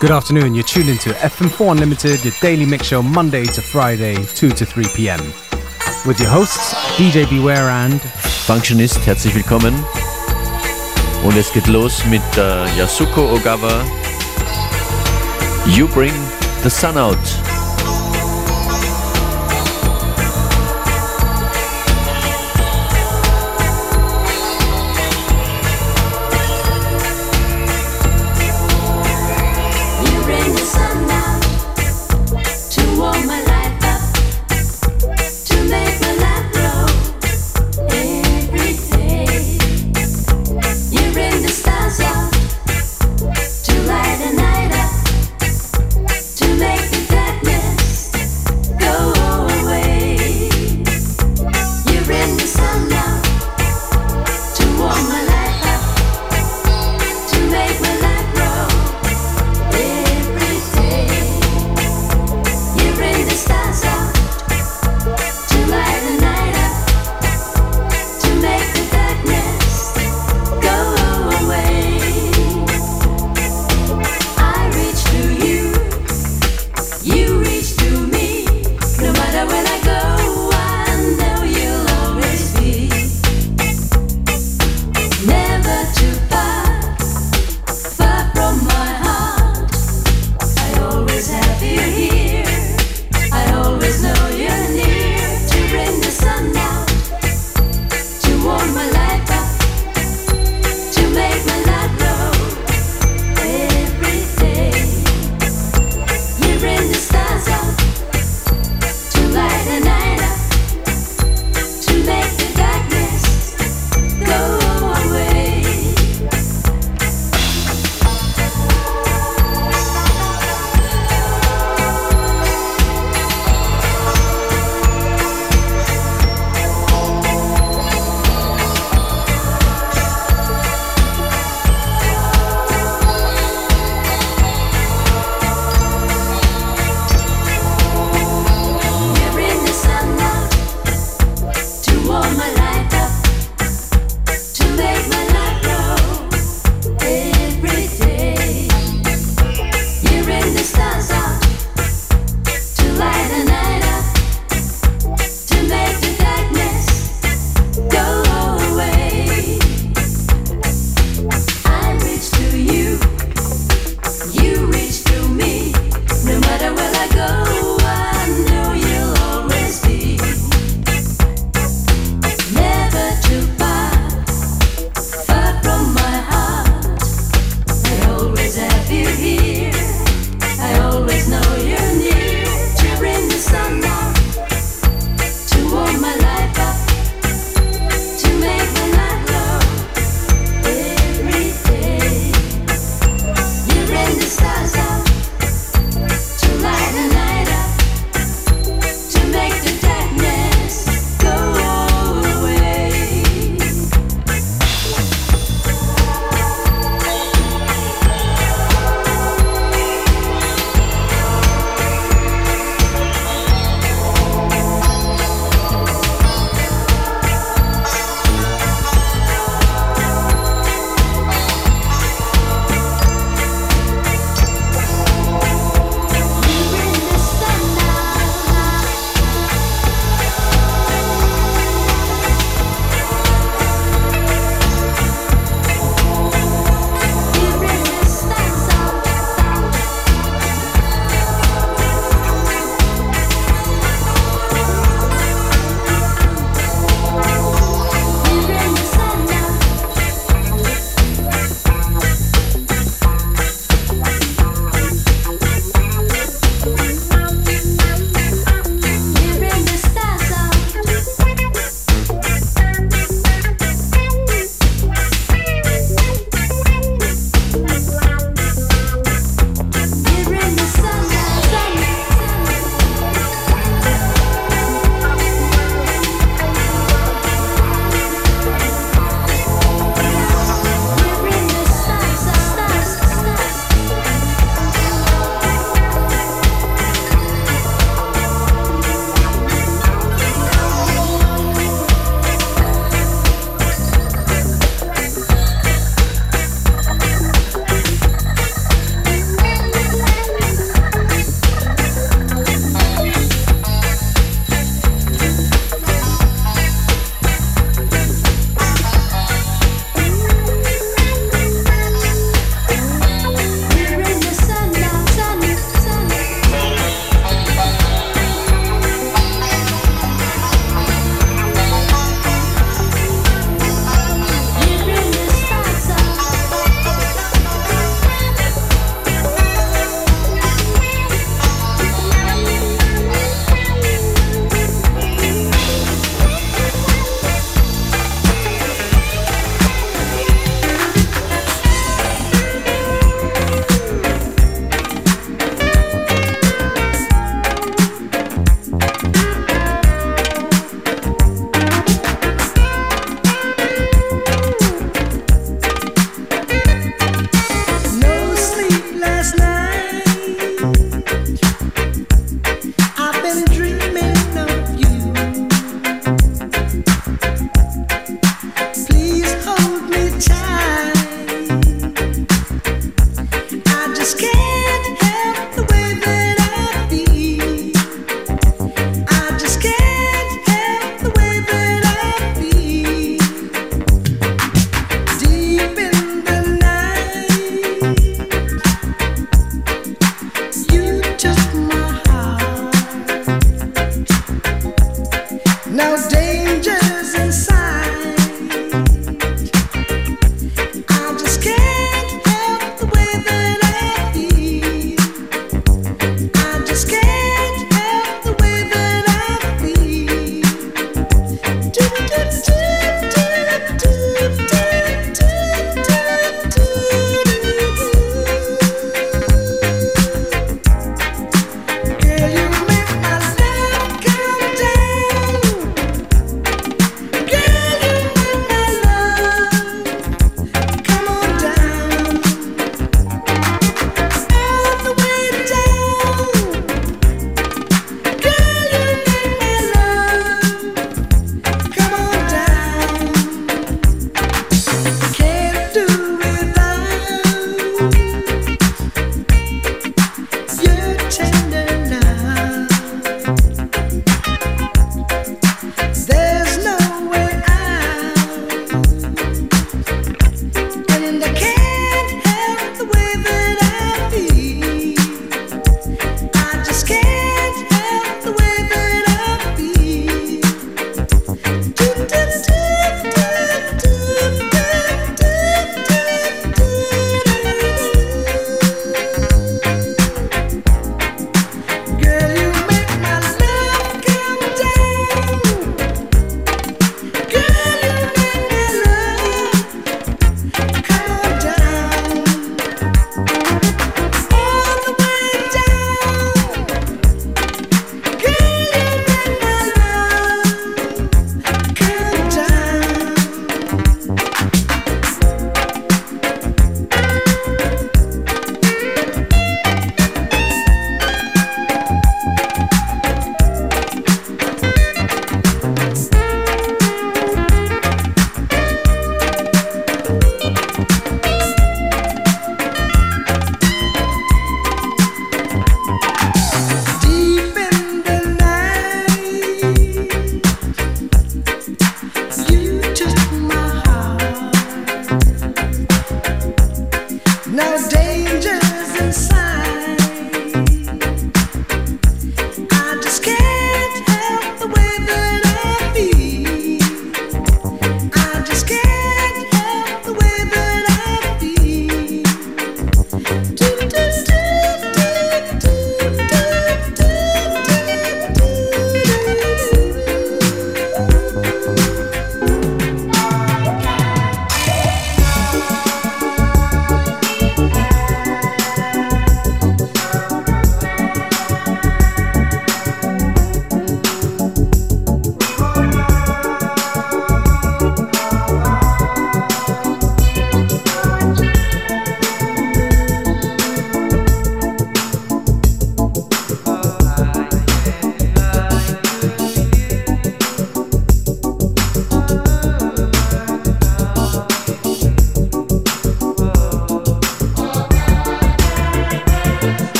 Good afternoon. You're tuned into FM4 Unlimited, your daily mix show Monday to Friday, 2 to 3 p.m. With your hosts DJ Beware and Functionist, herzlich willkommen. Und es geht los mit äh, Yasuko Ogawa. You bring the sun out.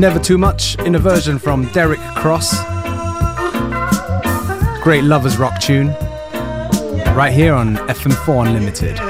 Never Too Much in a version from Derek Cross. Great lovers rock tune. Right here on FM4 Unlimited.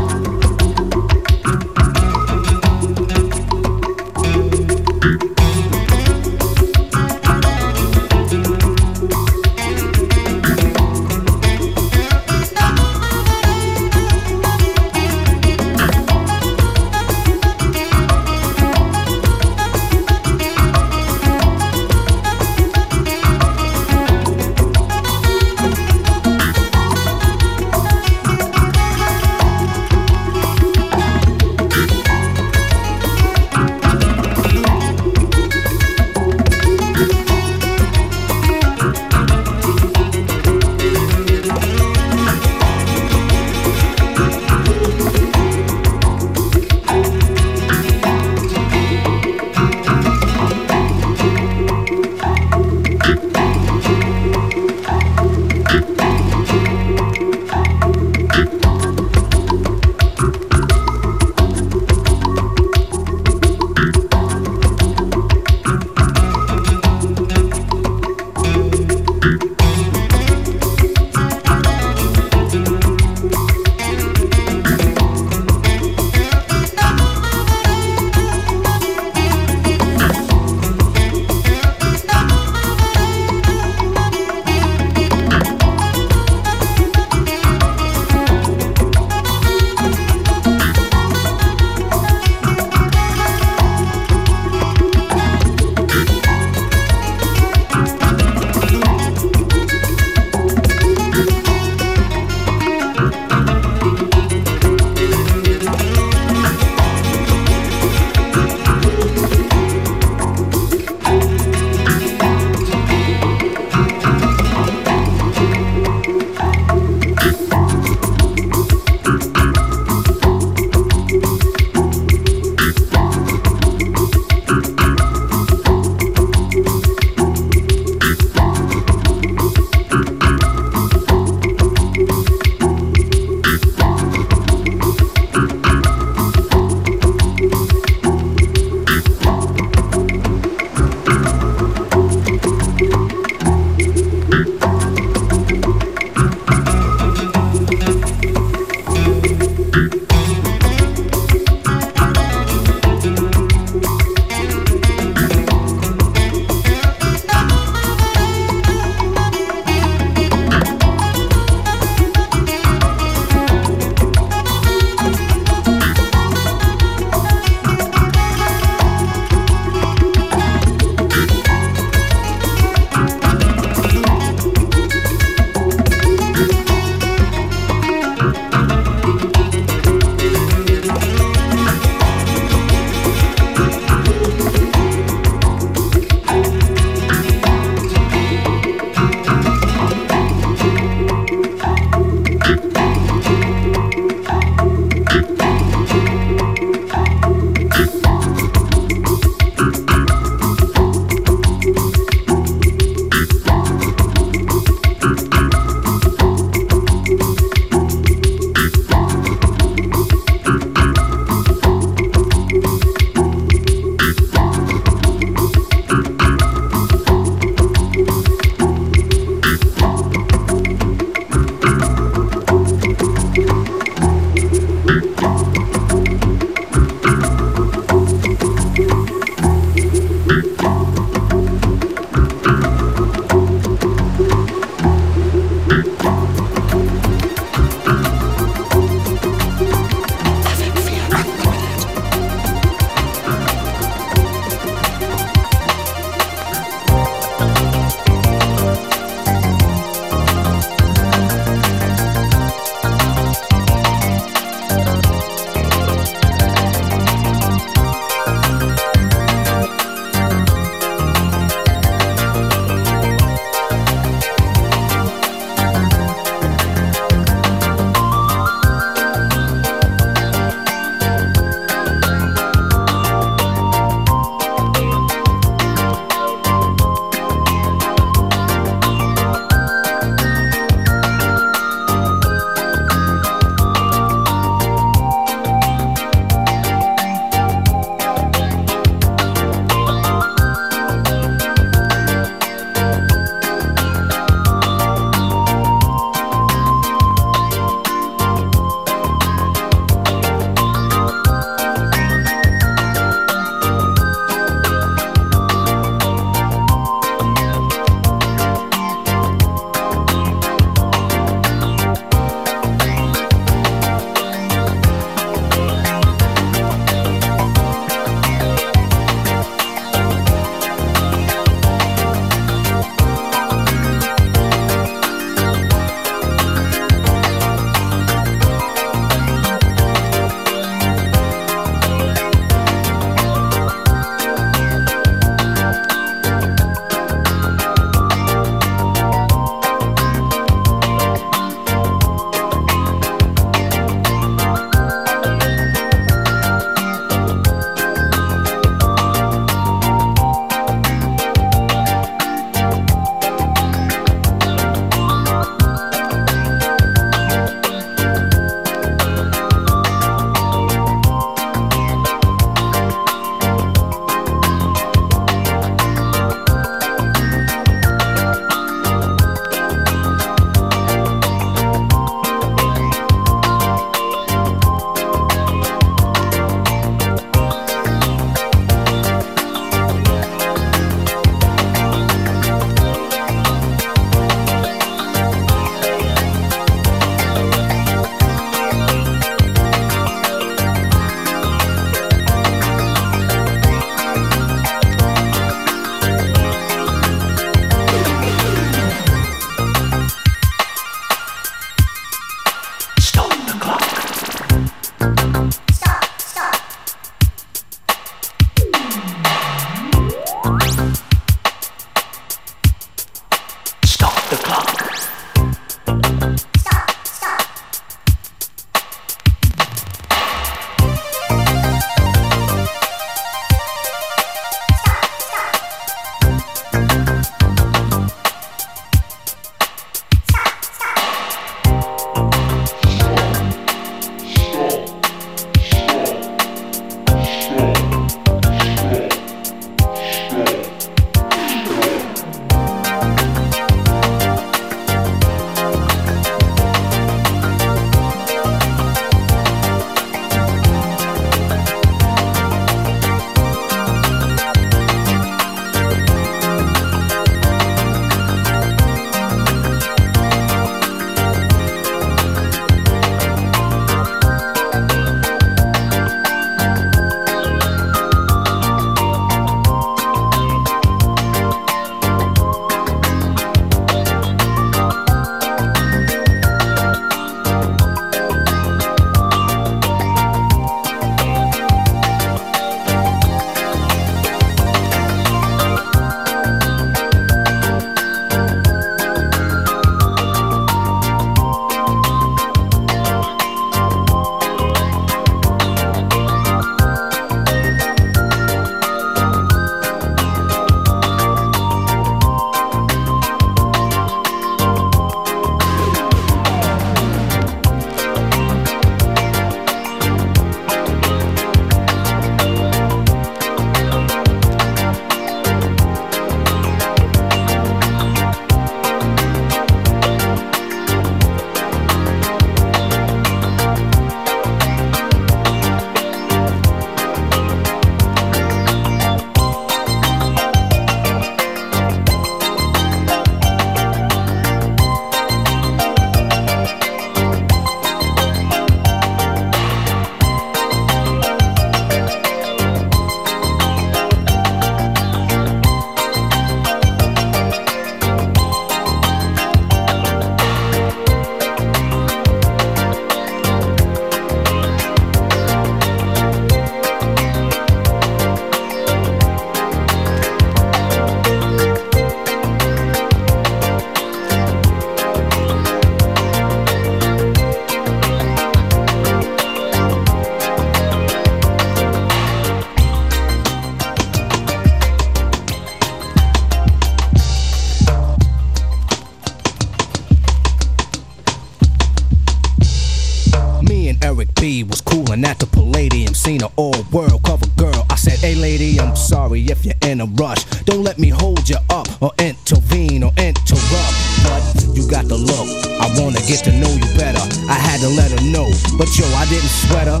All world cover girl. I said, Hey lady, I'm sorry if you're in a rush. Don't let me hold you up or intervene or interrupt. But you got the look. I wanna get to know you better. I had to let her know. But yo, I didn't sweat her.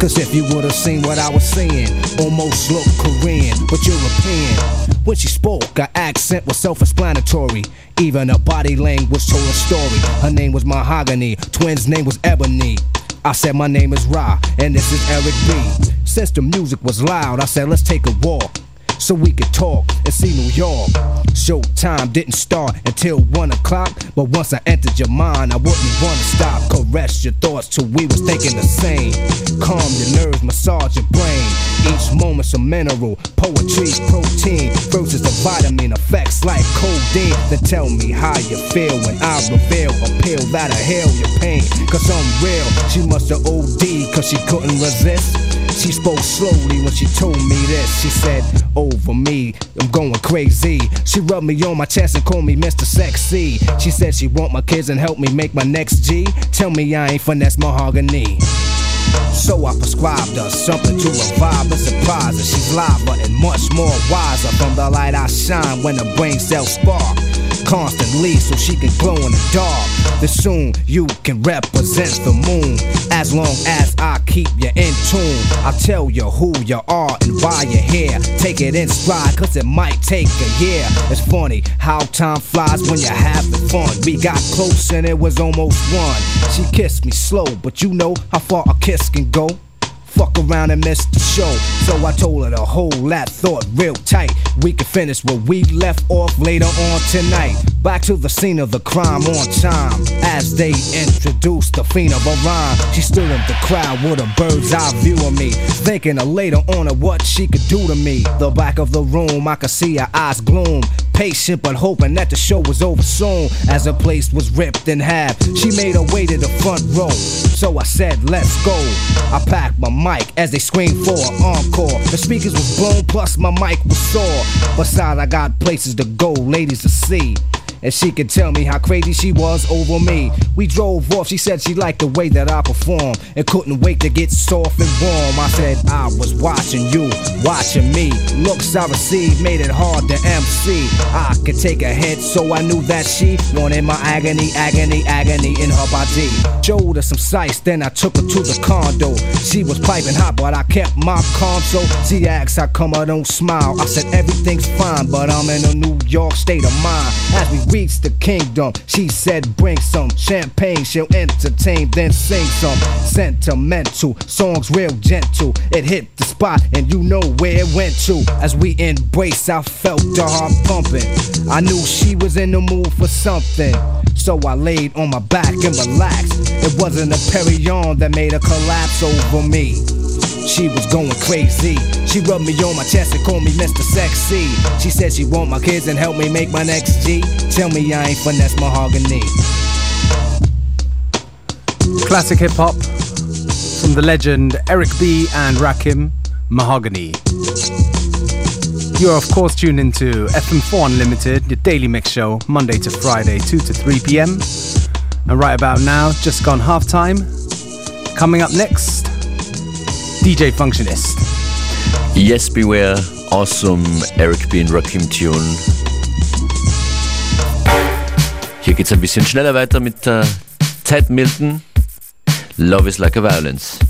Cause if you would've seen what I was saying, almost looked Korean, but European. When she spoke, her accent was self explanatory. Even her body language told a story. Her name was Mahogany, twins' name was Ebony. I said, My name is Ra, and this is Eric B. Since the music was loud, I said, Let's take a walk so we could talk and see New York. Showtime didn't start until one o'clock, but once I entered your mind, I wouldn't wanna stop. Caress your thoughts till we was thinking the same. Calm your nerves, massage your brain. Each moment's a mineral, poetry, protein versus the vitamin effects like codeine. Then tell me how you feel when I reveal a pill that'll heal your pain. Cause I'm real, she must have OD cause she couldn't resist. She spoke slowly when she told me this. She said, oh, Over me, I'm going crazy. She rubbed me on my chest and called me Mr. Sexy. She said she want my kids and help me make my next G. Tell me I ain't finesse mahogany. So I prescribed her something to revive and surprise her. She's live, but and much more wiser from the light I shine when the brain cells spark. Constantly, so she can glow in the dark. Then soon you can represent the moon. As long as I keep you in tune, I'll tell you who you are and why you're here. Take it in stride, cause it might take a year. It's funny how time flies when you're having fun. We got close and it was almost one. She kissed me slow, but you know how far a kiss can go. Fuck around and miss the show. So I told her to hold that thought real tight. We could finish where we left off later on tonight. Back to the scene of the crime on time. As they introduced the fiend of a rhyme, she stood in the crowd with a bird's eye view of me. Thinking of later on of what she could do to me. The back of the room, I could see her eyes gloom. Patient but hoping that the show was over soon. As the place was ripped in half, she made her way to the front row. So I said, let's go. I packed my mic as they screamed for an encore. The speakers was blown, plus my mic was sore. Besides, I got places to go, ladies to see. And she could tell me how crazy she was over me. We drove off, she said she liked the way that I performed and couldn't wait to get soft and warm. I said I was watching you, watching me. Looks I received made it hard to MC. I could take a hit, so I knew that she wanted my agony, agony, agony in her body. Showed her some sights, then I took her to the condo. She was piping hot, but I kept my calm. So she asked how come I don't smile. I said everything's fine, but I'm in a New York state of mind. As we reached the kingdom, she said bring some champagne. She'll entertain, then sing some sentimental songs, real gentle. It hit the spot, and you know where it went to. As we embraced, I felt the heart pumping. I knew she was in the mood for something. So I laid on my back and relaxed. It wasn't a Perignon that made her collapse over me. She was going crazy. She rubbed me on my chest and called me Mr. Sexy. She said she want my kids and help me make my next G. Tell me I ain't finesse mahogany. Classic hip hop from the legend Eric B. and Rakim Mahogany. You are, of course, tuned into FM4 Unlimited, your daily mix show, Monday to Friday, 2 to 3 p.m. And right about now, just gone half time. Coming up next, DJ Functionist. Yes, Beware, awesome Eric B. und Rakim Tune. Hier geht's ein bisschen schneller weiter mit äh, Ted Milton. Love is like a violence.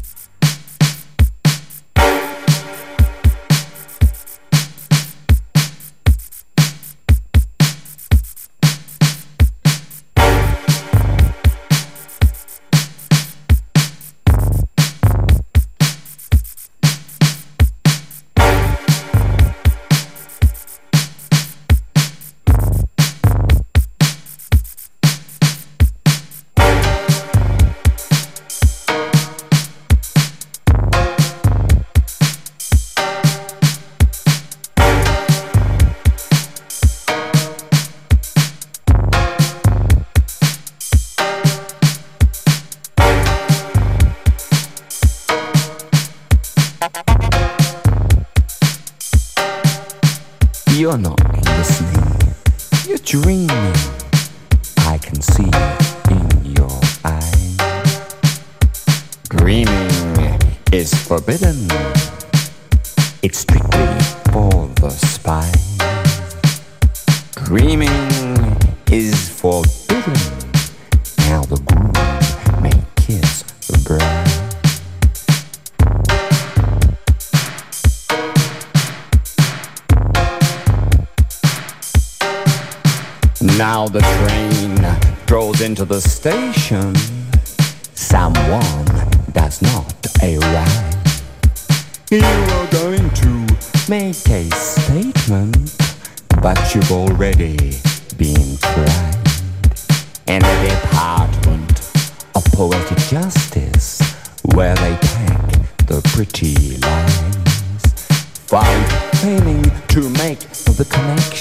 Now the train rolls into the station. Someone does not arrive. You are going to make a statement, but you've already been tried. In the department of poetic justice, where they pack the pretty lines, found failing to make the connection,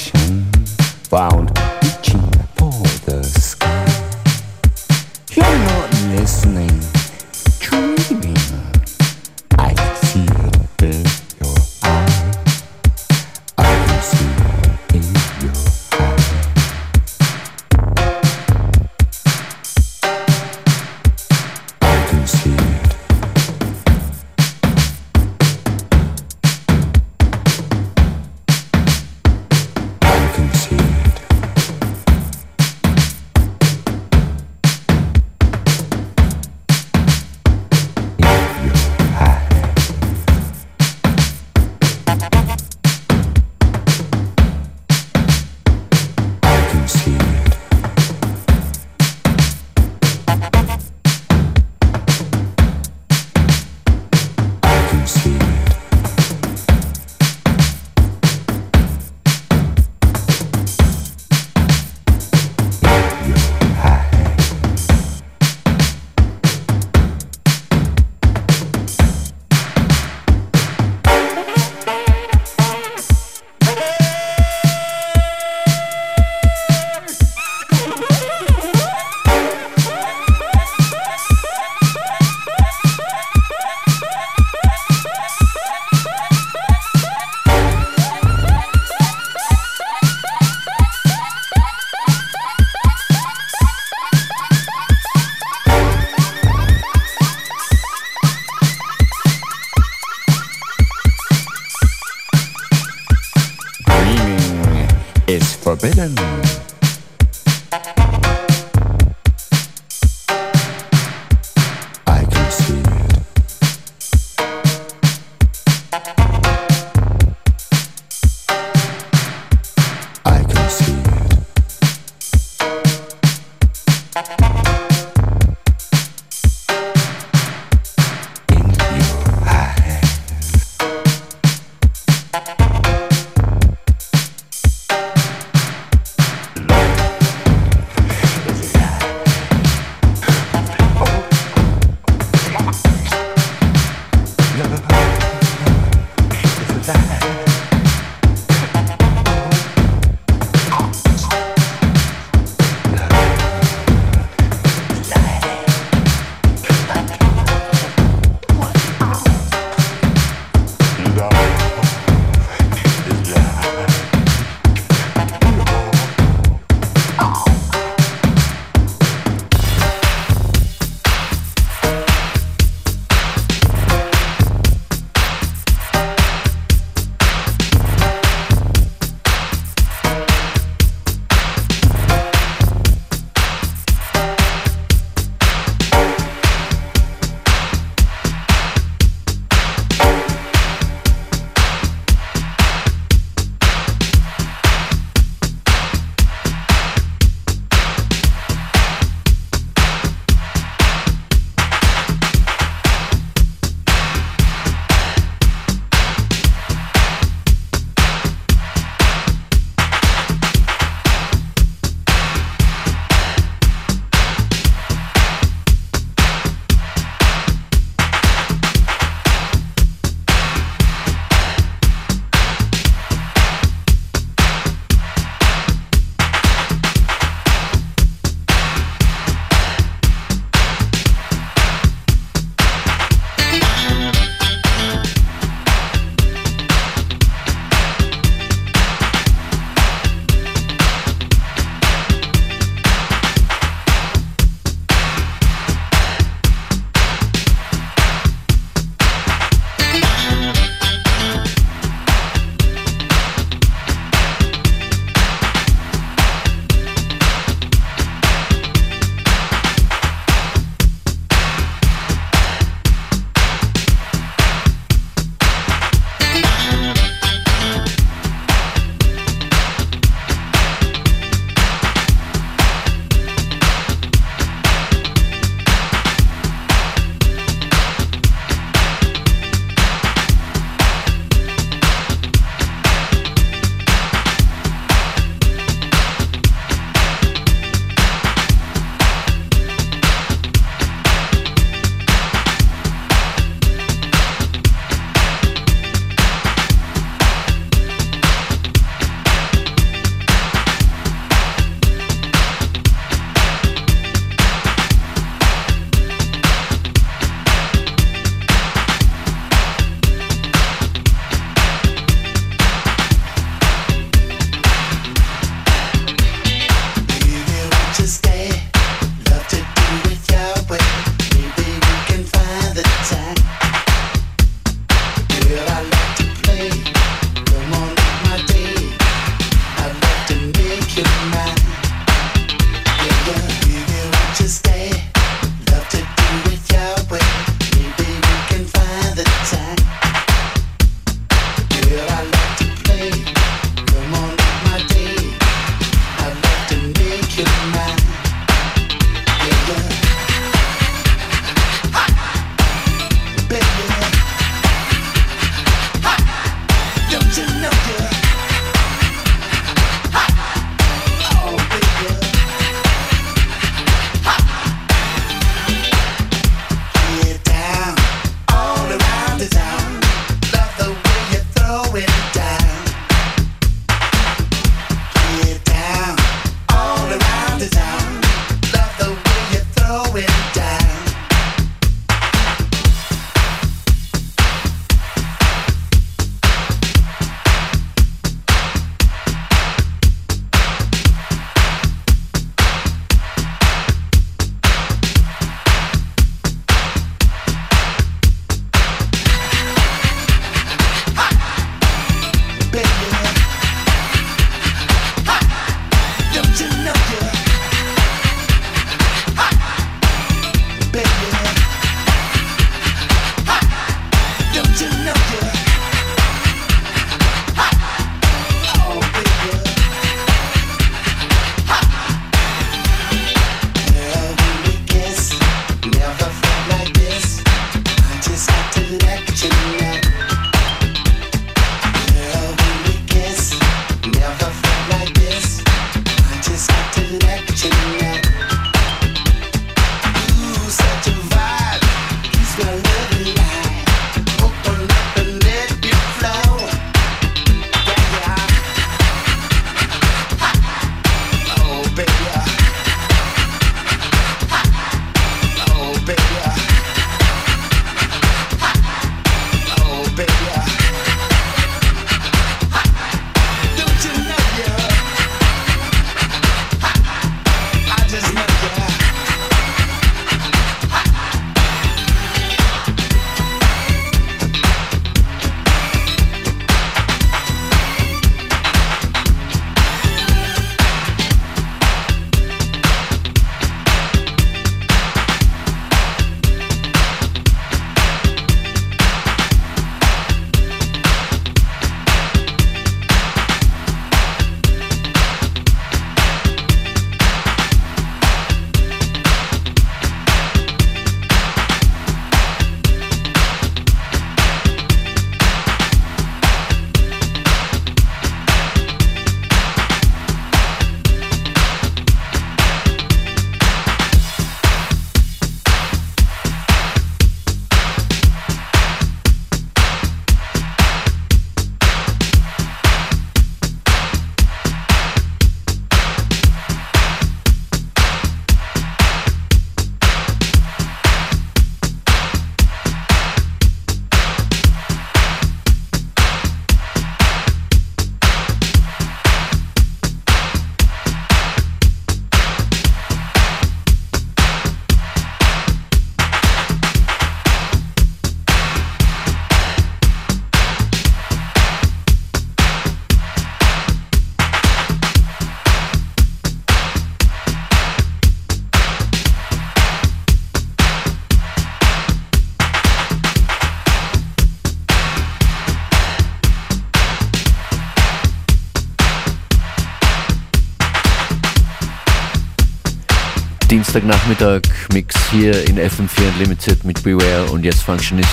Dienstagnachmittag Mix hier in FM4 Unlimited mit Beware und jetzt Functionist.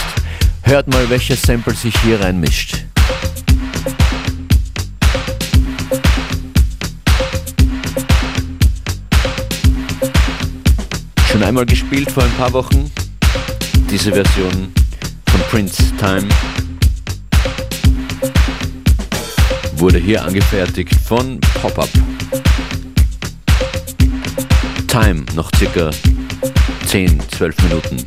Hört mal, welcher Sample sich hier reinmischt. Schon einmal gespielt vor ein paar Wochen. Diese Version von Prince Time wurde hier angefertigt von Pop-Up. Time noch circa 10, 12 Minuten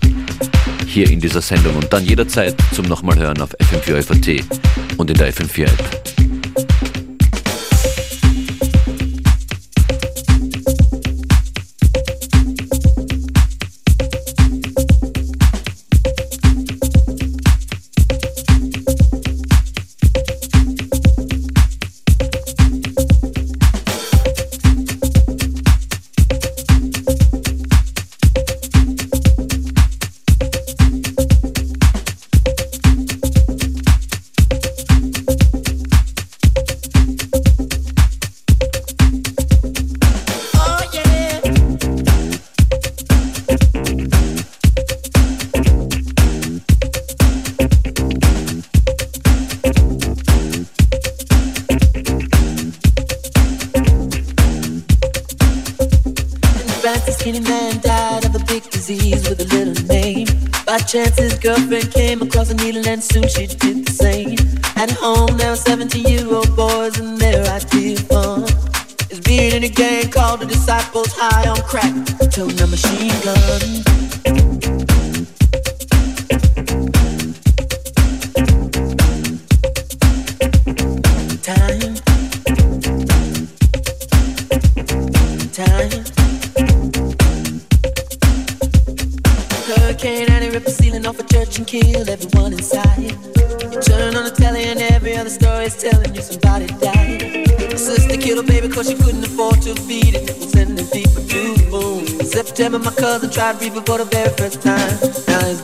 hier in dieser Sendung und dann jederzeit zum nochmal hören auf FM4 FAT und in der FM4 App. can kill everyone inside. Turn on the telly and every other story's telling you somebody died. My sister killed a baby cause she couldn't afford to feed it. We'll sending people to the moon. September, my cousin tried reefer for the very first time. Now he's